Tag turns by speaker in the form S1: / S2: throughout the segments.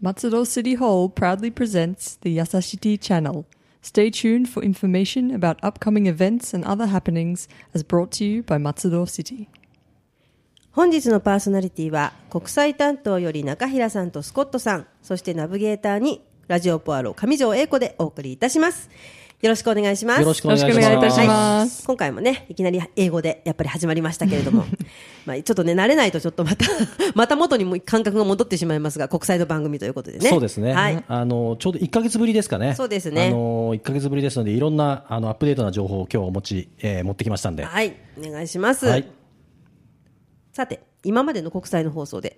S1: Matsudo City Hall proudly presents the Yasashiti channel. Stay tuned for information about upcoming events and other happenings as brought to you by Matsudo City.
S2: 本日のパーソナリティは国際担当より中平さんとスコットさんそしてナビゲーターにラジオポアロ上条英子でお送りいたしますよろしくお願いします。
S3: よろしくお願い
S1: いいたします。
S2: 今回もねいきなり英語でやっぱり始まりましたけれども。まあちょっとね慣れないとちょっとまた また元にも感覚が戻ってしまいますが国際の番組ということでね。
S3: そうですね、
S2: はい。
S3: あのちょうど1か月ぶりですかね、
S2: そうですね。
S3: あの1か月ぶりですので、いろんなあのアップデートな情報を今日お持ち、えー持ってきましたんで、
S2: はい。お願いします、
S3: はい。
S2: さて今までの国際の放送で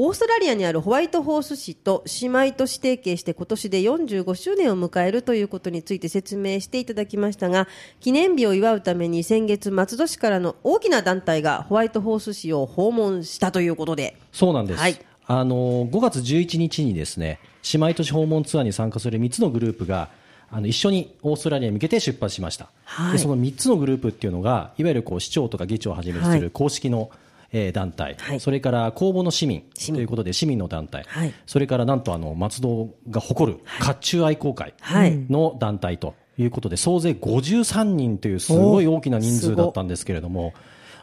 S2: オーストラリアにあるホワイトホース市と姉妹都市提携して今年で45周年を迎えるということについて説明していただきましたが記念日を祝うために先月松戸市からの大きな団体がホワイトホース市を訪問したということで。
S3: そうなんです、
S2: はい。
S3: あの5月11日にですね姉妹都市訪問ツアーに参加する3つのグループがあの一緒にオーストラリアに向けて出発しました、
S2: はい。
S3: でその3つのグループっていうのがいわゆるこう市長とか議長をはじめとする公式の、えー団体、
S2: はい。
S3: それから公募の市民。ということで市民の団体、
S2: はい。
S3: それからなんとあの松戸が誇る甲冑愛好会
S2: はい。
S3: の団体ということで、総勢53人というすごい大きな人数だったんですけれども、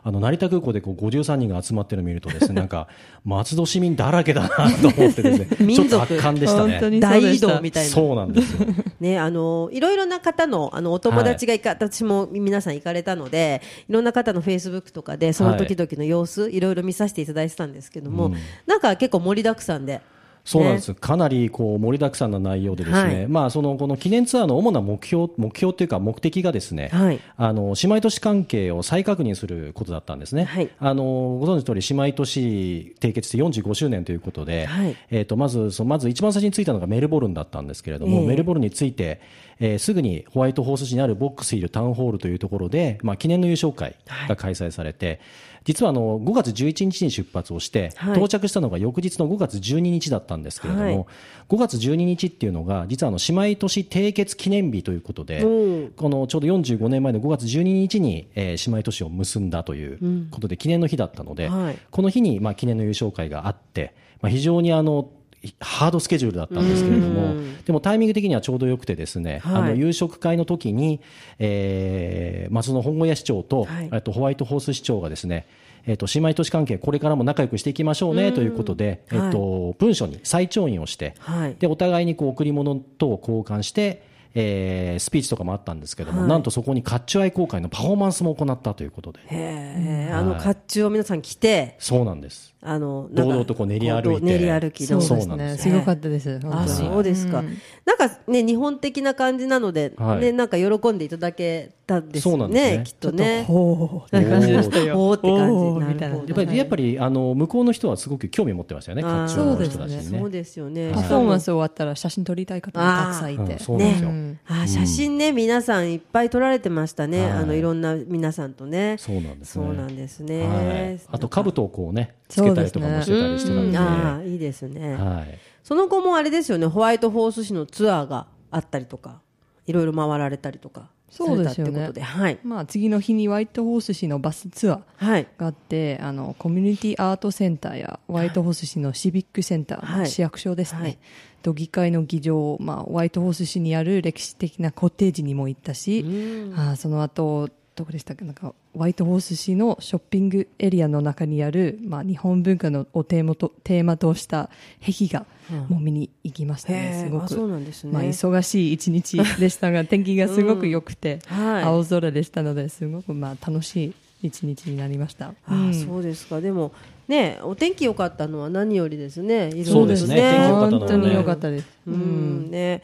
S3: あの成田空港でこう53人が集まってるのを見るとですね、なんか松戸市民だらけだなと思ってですね、ちょ
S2: 民族
S3: っと圧巻でしたね。
S2: 大移動みたいな
S3: そうなんですよ。
S2: ね、あのいろいろな方のあのお友達がいか、私も皆さん行かれたのでいろんな方のフェイスブックとかでその時々の様子、い、ろいろ見させていただいてたんですけども、なんか結構盛りだくさんで。
S3: そうなんです、かなりこう盛りだくさんな内容で、ですね、
S2: はい。
S3: まあ、そのこの記念ツアーの主な目標目標というか、目的がですね、
S2: はい。
S3: あの姉妹都市関係を再確認することだったんですね、
S2: はい。
S3: あのご存知の通り、姉妹都市締結して45周年ということで、
S2: はい。
S3: えー、とまずそのまず一番最初に着いたのがメルボルンだったんですけれども、
S2: ええ。
S3: メルボルンについて、えーすぐにホワイトホース市にあるボックスヒルタウンホールというところで、まあ、記念の優勝会が開催されて、実はあの5月11日に出発をして、
S2: はい。
S3: 到着したのが翌日の5月12日だったんですけれども、
S2: はい。
S3: 5月12日っていうのが実はあの姉妹都市締結記念日ということで、
S2: う。ん
S3: このちょうど45年前の5月12日に、えー姉妹都市を結んだということで記念の日だったので、
S2: はい。
S3: この日にまあ記念の優勝会があって、まあ、非常にあのハードスケジュールだったんですけれども、でもタイミング的にはちょうどよくてですね、
S2: はい。
S3: あの夕食会の時に、えー、松野本郷屋市長と、
S2: はい。
S3: えっとホワイトホース市長がですね、えっと姉妹都市関係これからも仲良くしていきましょうねということで、えっと文書に再調印をして、
S2: はい。
S3: でお互いにこう贈り物とを交換して、えースピーチとかもあったんですけども、
S2: はい。
S3: なんとそこに甲冑愛好会のパフォーマンスも行ったということで、
S2: へえ、あの甲冑を皆さん着て、
S3: そうなんです。
S2: あの
S3: 堂々とこう練り歩いて。
S2: 練り歩きの。
S1: そうです。ね。
S3: そうなんです
S1: すごかったです。
S2: あ
S1: に。
S2: そうですか、なんかね日本的な感じなので、
S3: はい。
S2: ねなんか喜んでいただけたんです
S3: そう
S2: よ
S3: なんですね。
S2: きっとね。
S1: ほう。な感じでしたよ。
S2: ほうって感じ
S3: やっぱり、やっぱりあの向こうの人はすごく興味を持ってましたよね、甲
S2: あー
S3: 冑の人たちにね。
S2: そうですよね。
S1: パフォーマンス終わったら写真撮りたい方もたくさんいて。
S3: うん。そうなん
S2: あー写真ね、皆さんいっぱい撮られてましたね、
S3: はい
S2: あのいろんな皆さんとね。
S3: そうなんですね。
S2: そうなんですね、
S3: はい。あと兜をこうね、つ
S1: そう
S3: けたり
S1: ですね
S3: とかもしてたりしてた
S2: うん
S3: んで。
S2: ああいいですね、
S3: はい。
S2: その後もあれですよね。ホワイトホース市のツアーがあったりとかいろいろ回られたりとかされたってことではい。
S1: まあ次の日にホワイトホース市のバスツアー。
S2: はい。
S1: があってあのコミュニティアートセンターやホワイトホース市のシビックセンター、
S2: はい。
S1: 市役所ですね、
S2: はい。
S1: と議会の議場、まあ、ホワイトホース市にある歴史的なコテージにも行ったし、あーその後どこでしたっけなんかホワイトホース市のショッピングエリアの中にある、まあ、日本文化のをテーマとテーマとした壁画も見に行きましたね、
S2: へー
S1: すごく
S2: そうなんですね
S1: まあ、忙しい一日でしたが天気がすごく良くて、
S2: はい
S1: 青空でしたのですごくまあ楽しい一日になりました。
S2: ああそうですかでもねお天気良かったのは何よりですねいろいろ
S3: そうですねね
S1: 本当に良かったです。
S2: う
S1: うん
S2: ね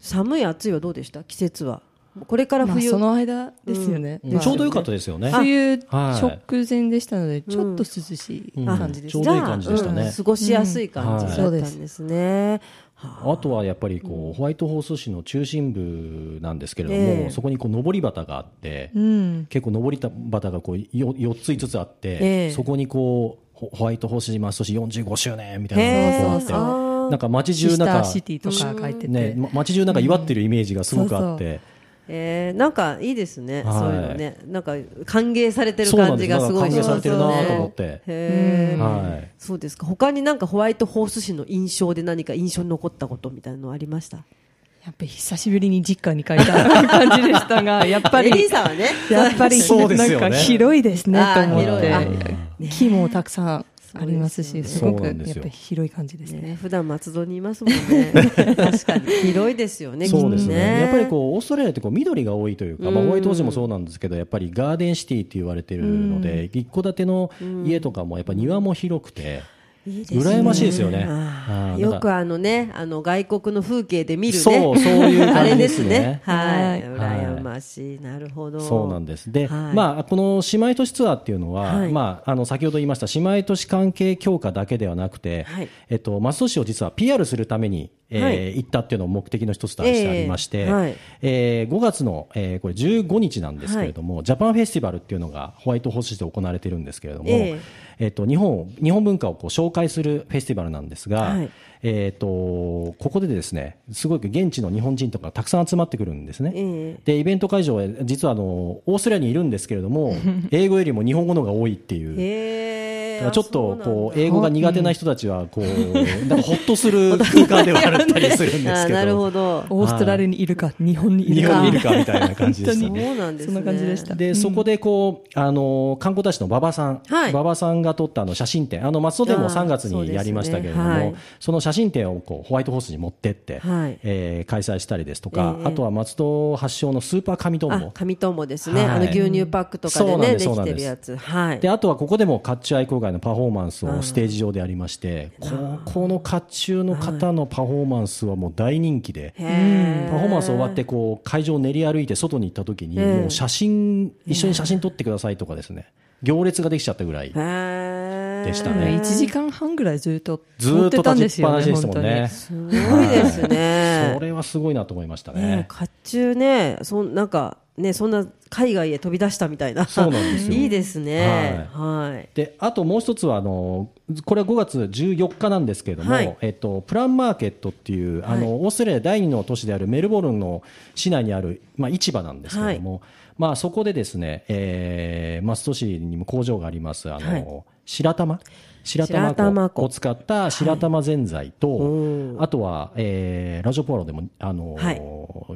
S2: 寒い暑いはどうでした季節はこれから
S1: まあ、
S2: 冬、
S1: その間ですよね。
S3: うん。ちょうどよかったですよね。
S1: 冬
S3: はい。
S1: 直前でしたので、ちょっと涼しい感じです。
S3: ちょうどいい感じでしたね。
S2: うん。過ごしやすい感じだった
S1: うん。
S2: んです。ね、は
S3: あとはやっぱりこう、ホワイトホース市の中心部なんですけれども、
S2: ええ。
S3: そこにこう上り旗があって、
S1: うん。
S3: 結構上り旗がこうよ4つ5つあって、
S2: ええ。
S3: そこにこうホホワイトホース島都市45周年みたい
S2: へ
S3: なのがこうあって
S2: えあー。
S3: なんか街中なんか
S1: シティとか書いてて。
S3: ね、ま街中なんか祝ってるイメージがすごくあって、
S2: えー、なんかいいですね、
S3: はい
S2: そういうのね、なんか歓迎されてる感じが
S3: です
S2: ごいします
S3: 歓迎されてるな
S2: よね。
S3: と思って。
S2: へー
S3: はい。
S2: そうですか。他になんかホワイトホース市の印象で何か印象に残ったことみたいなのありました？
S1: やっぱり久しぶりに実家に帰った感じでしたが、やっぱり
S2: エリー、さんはね、
S1: やっぱり、
S3: そうです
S1: なんか広いですねと思っ
S2: 広いあ
S1: て、木もたくさんありますし、
S2: す
S1: すごくやっぱり広い感じですね。
S2: ね、普段松戸にいますもんね。確かに広いですよね。
S3: そうです
S2: きっと
S3: ね。やっぱりこう、オーストラリアってこう緑が多いというか、まあ、
S2: うん
S3: ホワイトホースもそうなんですけど、やっぱりガーデンシティって言われてるので、一戸建ての家とかもやっぱ庭も広くて、
S2: いいですね
S3: 羨ましいですよね。
S2: よくあのね、あの外国の風景で見るね。
S3: そうそういう
S2: あれで
S3: 感じです す
S2: ね
S3: ね。。
S2: はい。
S1: はい
S2: 羨ましい。なるほど。
S3: そうなんです。で、
S2: はい
S3: まあ、この姉妹都市ツアーっていうのは、
S2: はい
S3: まあ、あの、先ほど言いました姉妹都市関係強化だけではなくて、
S2: はい
S3: えっと、松戸市を実は PR するために、えー
S2: はい
S3: 行ったっていうのを目的の一つとしてありまして、
S2: ええはい
S3: えー5月の、えーこれ15日なんですけれども、ジャパンフェスティバルっていうのがホワイトホース市で行われてるんですけれども、
S2: え
S3: えっと、日本、日本文化をこう紹介するフェスティバルなんですが、
S2: はい。
S3: えっと、ここでですね、すごく現地の日本人とかたくさん集まってくるんですね。
S2: え
S3: で、イベント会場へ、実はあの、オーストラリアにいるんですけれども、英語よりも日本語の方が多いっていう。
S2: へえ。
S3: だからちょっと
S2: あ
S3: こう英語が苦手な人たちはこうなんかほっとする 空間ではあったりするんですけど
S2: なるほど。
S1: オーストラリアにいるか、日本にいるか。
S3: 日本にいるかみたいな感じでしたね。
S2: そうなんですね。
S1: そんな感じでした。
S3: で、そこでこう、あの、観光大使の馬場さん、
S2: はい
S3: 馬場さんが撮ったあの写真展、あの、松戸でも
S2: あー
S3: 3月にやりましたけれども、
S2: そうですねはい
S3: その写真展をこうホワイトホースに持ってって、
S2: はい。
S3: えー開催したりですとか、
S2: ええ
S3: あとは松戸発祥のスーパー紙トン
S2: あ
S3: ボ、。
S2: 紙トンボですね。
S3: はい。
S2: あの牛乳パックとかでね、
S3: うなんです
S2: てるやつ。はい。
S3: で、あとはここでも甲冑愛好会のパフォーマンスをステージ上でやりまして、ここの甲冑の方のパフォーマンスはもう大人気で、パフォーマンス終わってこう会場を練り歩いて外に行った時に、
S2: ええ
S3: もう写真、一緒に写真撮ってくださいとかですね、行列ができちゃったぐらい、でしたね
S1: 1時間半ぐらいずっと
S3: ず
S1: 撮っ
S3: と立
S1: たんですよね、
S3: ちっぱなしでしもんね。
S2: すごいですね。
S3: それはすごいなと思いました
S2: ね
S3: ね。
S2: 甲冑ね、そんなんかね、そんな海外へ飛び出したみたいな。
S3: そうなんですよ。
S2: いいですね。はい。
S3: で、あともう一つは、あの、これは5月14日なんですけれども、
S2: はい。
S3: えっと、プランマーケットっていう、あの、オーストラリア第二の都市であるメルボルンの市内にある、まあ、市場なんですけれども、まあ、そこでですね、えー、松戸市にも工場があります、あの、
S2: はい。
S3: 白玉？白
S2: 白玉粉
S3: を使った白玉ぜんざいと、
S2: お
S3: あとは、えー、ラジオポアロでも、あの、
S2: はい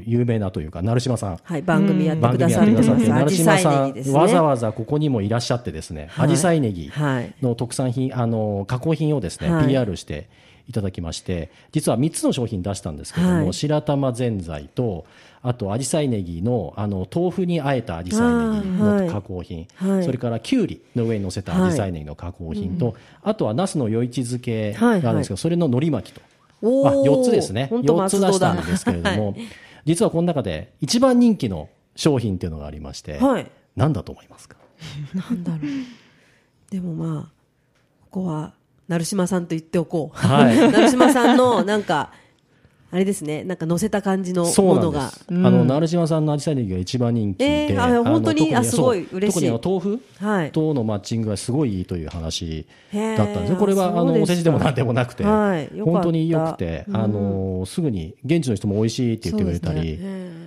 S3: 有名なというか、成島さん。
S2: はい、番組やってくださって
S3: やってくださって、
S2: ます。
S3: 成島さん、
S2: ね。
S3: わざわざここにもいらっしゃってですね、
S2: はい
S3: アジサイネギ
S2: はい
S3: の特産品、あの、加工品をですね、
S2: はい
S3: PR していただきまして、実は3つの商品出したんですけども、
S2: はい。
S3: 白玉ぜんざいと、あと、アジサイネギの、あの、豆腐にあえたアジサイネギ
S2: あーはい。
S3: の加工品、
S2: はい。
S3: それから、きゅうりの上に乗せたアジサイネギの加工品と、あとは、ナスの余市漬けがあるんですけど、それの海苔巻きと。あ4つですね。
S2: ほんと
S3: 4つ出したんですけれども、実はこの中で一番人気の商品っていうのがありまして、
S2: はい。
S3: 何だと思いますか？
S2: なんだろう。でもまあ、ここは、成島さんと言っておこう。
S3: はい。
S2: 成島さんの、なんか、あれですね、なんか乗せた感じのものが。
S3: す。あの、成島さんのアジサイネギが一番人気で、
S2: えーあ
S3: の
S2: 本当に
S3: 特
S2: あすごい嬉しい。
S3: 特にあの豆腐
S2: はい。
S3: とのマッチングがすごいいいという話だったんですよ。これは、あの、お世辞でもなんでもなくて、
S2: はい。
S3: 本当に良くて、あの、すぐに現地の人も美味しいって言ってくれたり、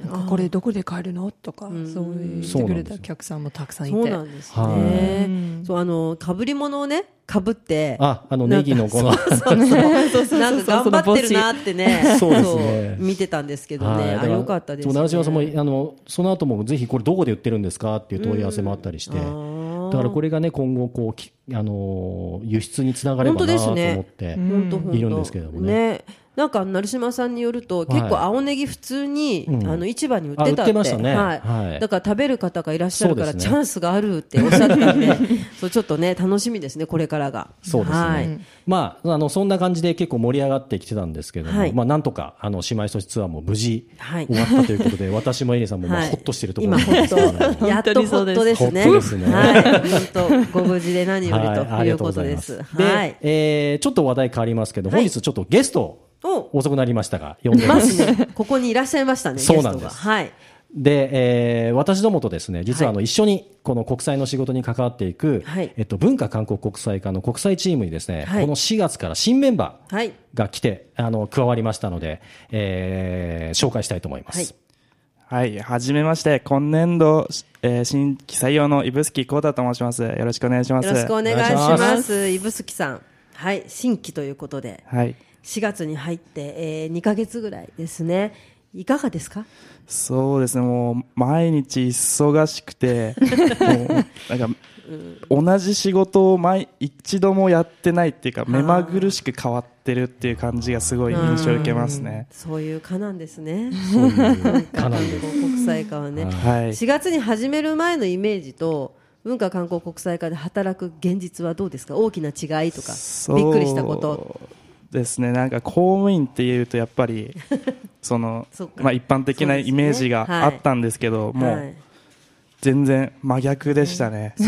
S1: なんかこれどこで買えるのとか、そう言ってくれたお客さんもたくさんいて。
S2: そうなんです
S3: は
S2: ね。そう、あの、かぶり物をね、かぶって。
S3: あ、あの、ネギのこの、
S2: そうそう。なんか頑張ってるなってね。
S3: そうですね
S2: 見てたんですけど
S3: はい
S2: ね。あ、よかったです、ね。
S3: 奈良島さんもあのその後もぜひこれどこで売ってるんですか？っていう問い合わせもあったりして、
S2: ー
S3: だからこれがね今後こうきあの輸出につながればなと思って、いるんですけどもね
S2: なんか成島さんによると、結構青ネギ普通に、
S3: うん。
S2: あの市場に売ってたって。はい。
S3: はい。
S2: だから食べる方がいらっしゃるから、チャンスがあるっておっしゃってたんで そうちょっとね楽しみですねこれからが。
S3: そうですね、
S2: はい。
S3: まああのそんな感じで結構盛り上がってきてたんですけども、
S2: はい。
S3: まあなんとかあの姉妹都市ツアーも無事
S2: はい。
S3: 終わったということで、私もエリさんもまあ
S2: はい。
S3: ほっとしてるところです
S2: やっと
S3: ほっとですね。
S2: はい。本当ご無事で何よりというこ
S3: と
S2: で
S3: ます。
S2: はい。
S3: えーちょっと話題変わりますけど、
S2: はい。
S3: 本日ちょっとゲスト遅くなりましたが、呼んで
S2: いま
S3: ます。
S2: すねここにいらっしゃいましたね
S3: そうなんです
S2: ゲストがはい
S3: で、えー私どもとですね、実はあの、
S2: はい
S3: 一緒にこの国際の仕事に関わっていく、
S2: はい
S3: えっと、文化韓国国際課の国際チームにですね、
S2: はい
S3: この4月から新メンバー
S2: はい
S3: が来て、あの、加わりましたので、えー紹介したいと思います。
S4: はい、はじめまして、今年度、えー新規採用の指宿幸太と申します。よろしくお願いします。
S2: よろしくお願いし。ま
S3: す
S2: 指宿さん。はい、新規ということで、
S4: はい。
S2: 4月に入って、えー、2ヶ月ぐらいですね。いかがですか？
S4: そうですね、もう、毎日忙しくて、もう、なんか、同じ仕事を毎、一度もやってないっていうか、目まぐるしく変わってるっていう感じがすごい印象を受けますね。
S2: そういう科なんですね。
S3: そういう かなんです。
S2: 国際科はね。
S3: はい
S4: はい。
S2: 4月に始める前のイメージと、文化観光国際科で働く現実はどうですか？大きな違いとか、びっくりしたこと。
S4: ですね、なんか公務員っていうとやっぱり、そのまあ一般的なイメージがあったんですけど、も
S2: はい。う
S4: 全然真逆でしたね。
S2: そ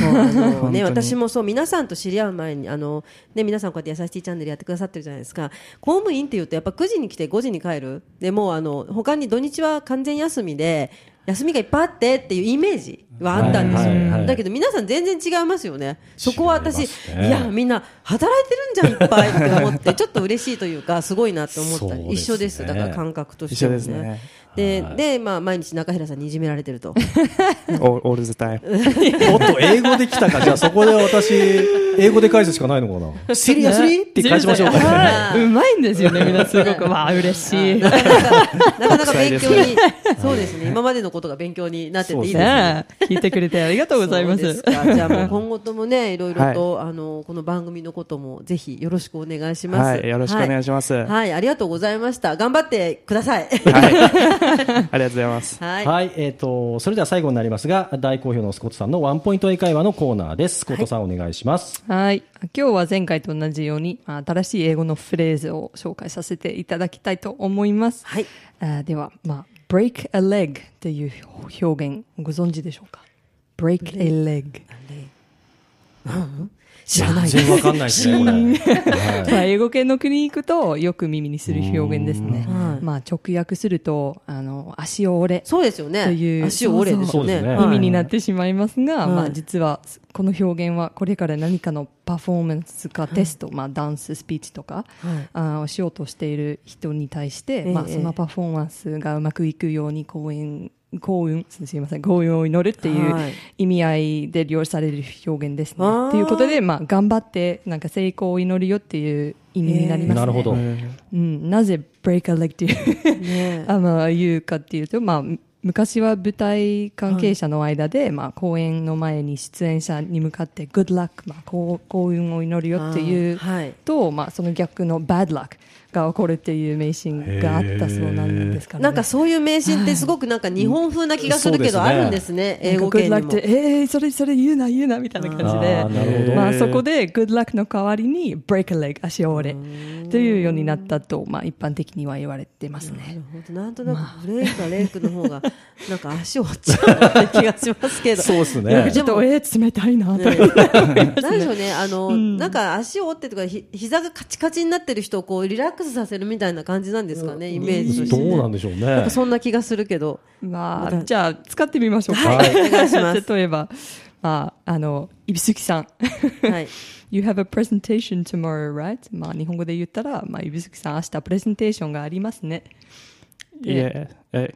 S2: う ね、私もそう皆さんと知り合う前にあの、ね、皆さんこうやって「やさしいチャンネル」やってくださってるじゃないですか。公務員っていうとやっぱ9時に来て5時に帰る。でもうあの他に土日は完全休みで休みがいっぱいあってっていうイメージはあったんですよ、
S3: はいはいはい
S2: だけど皆さん全然違いますよね。そこは私
S3: ね。
S2: いやみんな働いてるんじゃんいっぱいって思ってちょっと嬉しいというかすごいなって思った
S3: ね
S2: 一緒ですだから感覚としても
S4: 一緒ですね
S2: でで、まあ、毎日中平さんにいじめられてると。
S4: オールズタイム。
S3: お っと、英語で来たか。じゃあそこで私、英語で返すしかないのかな。シリアスリーって返しましょうかね。
S1: はい。うまいんですよね、みんなすごく。わあ、嬉しい。ね
S2: なかなか、なかなか勉強に、そうですね、今までのことが勉強になってていいですね。
S1: え聞いてくれてありがとうございます。
S2: すかじゃあもう今後ともね、いろいろと、あの、この番組のこともぜひよろしくお願いします。
S4: はい、よろしくお願いします。
S2: はい。
S4: はい。
S2: はい、ありがとうございました。頑張ってください。
S4: ありがとうございます。
S2: はい。
S3: はい、えっ、と、それでは最後になりますが、大好評のスコットさんのワンポイント英会話のコーナーです。スコットさん、お願いします。
S1: はい。今日は前回と同じように、まあ新しい英語のフレーズを紹介させていただきたいと思います。
S2: はい。
S1: では、まあ、break a leg という表現、ご存知でしょうか ?break a leg。知らない
S3: 全然わかんないですね、これ。はい
S1: まあ、英語圏の国に行くとよく耳にする表現ですね
S2: は。い
S1: まあ、直訳すると、あの、足を折れ。
S2: そうですよね。
S1: という
S2: 足を折れですよね。
S1: 意味になってしまいますが、
S2: はい
S1: まあ、実はこの表現はこれから何かのパフォーマンスかテスト、まあ、ダンススピーチとか、
S2: はい
S1: あしようとしている人に対して、
S2: ええ
S1: まあ、そのパフォーマンスがうまくいくように幸運幸運すみません幸運を祈るっていう
S2: はい。
S1: 意味合いで利用される表現ですね。
S2: あー。
S1: ということで、まあ、頑張ってなんか成功を祈るよっていう意味になりますね。
S3: なるほど。
S1: うん、なぜ break a leg っていう
S2: ね。
S1: あまあ、言うかっていうと、まあ、む昔は舞台関係者の間で、まあ、公演の前に出演者に向かって、good luck、まあ、幸幸運を祈るよっていう
S2: あー。はい。
S1: と、まあ、その逆の bad luck が起こるっていう迷信があったそうなんですからね。
S2: なんかそういう名シーンってすごくなんか日本風な気がするけど、あるんですね、英語圏にも。
S1: て、えー、それ、それ言うな、言うな、みたいな感じで
S3: あ。
S1: まあ、そこで good luck の代わりに break a leg、足を折れ、というようになったと、まあ、一般的には言われてますね。
S2: なるほどなんとなくブレイクかレイクの方がなんか足を折っちゃうような気がしますけど。
S3: そうですね。
S1: ちょっと、えー、冷たいな、と
S2: ね
S1: か。
S2: なんでしょうね、あの、なんか足を折ってとか、ひ膝がカチカチになってる人をこうリラックスさせるみたいな感じなんですかね、イメージとして、ね。
S3: どうなんでしょうね
S2: なんか。そんな気がするけど。
S1: まあ、
S2: また
S1: じゃあ、使ってみましょうか。
S2: はいお願いします
S1: 例えば、まあ、あの、指宿さん。
S2: はい。
S1: You have a presentation tomorrow, right? まあ、日本語で言ったら、まあ、指宿さん、明日プレゼンテーションがありますね。
S4: Yeah. Uh,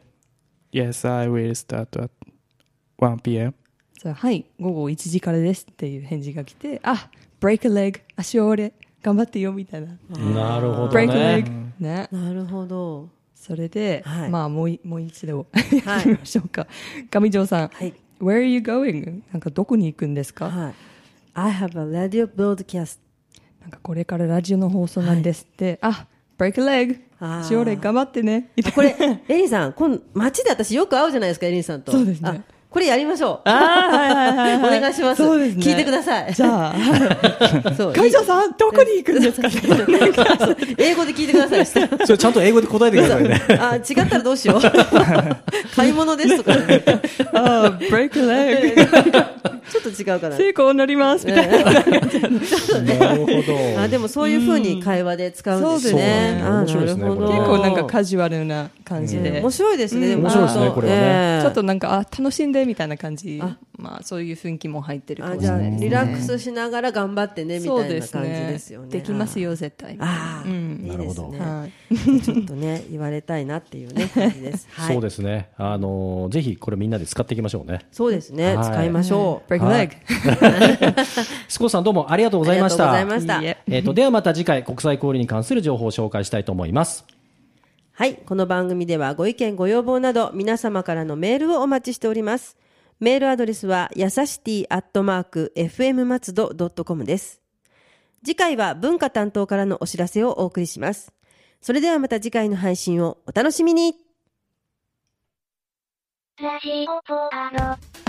S4: yes, I will start at 1 p.m.
S1: はい、午後1時からですっていう返事が来て、あ、break a leg、足を折れ、頑張ってよ、みたいな。
S3: なるほどね。
S1: ね。
S2: なるほど。
S1: それで、
S2: はい
S1: まあ、もうい、もう一度、
S2: はい
S1: やってみましょうか。上条さん、
S2: はい。
S1: Where are you going? なんかどこに行くんですか、
S2: はい。I have a radio broadcast.
S1: なんかこれからラジオの放送なんですって、あ、break a leg。
S2: あー
S1: 足折れ、頑張ってね。
S2: これ、エリンさん、今街で私よく会うじゃないですか、エリンさんと。
S1: そうですね
S2: あこれやりましょう。
S1: ああ、はいはいはい、
S2: お願いします。
S1: そうですね。
S2: 聞いてください。
S1: じゃあ、
S2: そう
S1: 会長さん、どこに行くんですか？
S2: 英語で聞いてください。
S3: それちゃんと英語で答えてくださいね。
S2: あ、違ったらどうしよう。買い物ですとか、ね、
S1: ああ、break a leg。
S2: ちょっと違うかな。
S1: 成功になります。みたいな。
S3: なるほど。
S2: あでもそういうふうに会話で使うんですね。
S1: そう
S2: あ
S3: 面白いですね
S2: なるほど
S1: 結構なんかカジュアルな感じで。
S2: 面白いですね。
S3: 面白いですねこれはね。
S2: ええ。
S1: ちょっとなんか、あ、楽しんでねみたいな感じ。
S2: あ。
S1: まあそういう雰囲気も入ってるか
S2: あじゃあ
S1: もしれないですね。
S2: リラックスしながら頑張ってねみたいな感じですよね。
S1: できますよ絶対。
S2: ああ、
S1: うん。
S2: いいですね。
S1: はい
S2: ちょっとね言われたいなっていうね 感じです、はい、
S3: そうですね。あのーぜひこれみんなで使っていきましょうね。
S2: そうですね、
S3: はい。
S2: 使いましょう、
S1: break a
S3: は
S1: leg
S3: い。スコーさんどうもありがとうございました。
S2: ありがとうございました。
S1: いいえ。
S3: えっ、と、ではまた次回国際交流に関する情報を紹介したいと思います。
S2: はい。この番組ではご意見、ご要望など皆様からのメールをお待ちしております。メールアドレスは、やさしティアットマーク、fm 松戸 .com です。次回は文化担当からのお知らせをお送りします。それではまた次回の配信をお楽しみに
S5: ラジオポアロ。